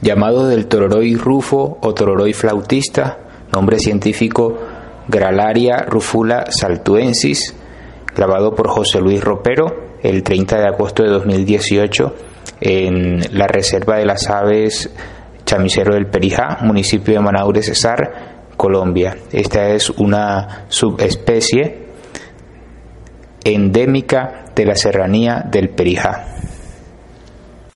Llamado del tororoi rufo o tororoi flautista, nombre científico Gralaria rufula saltuensis, grabado por José Luis Ropero el 30 de agosto de 2018 en la Reserva de las Aves Chamisero del Perijá, municipio de Manaure, Cesar, Colombia. Esta es una subespecie endémica de la serranía del Perijá.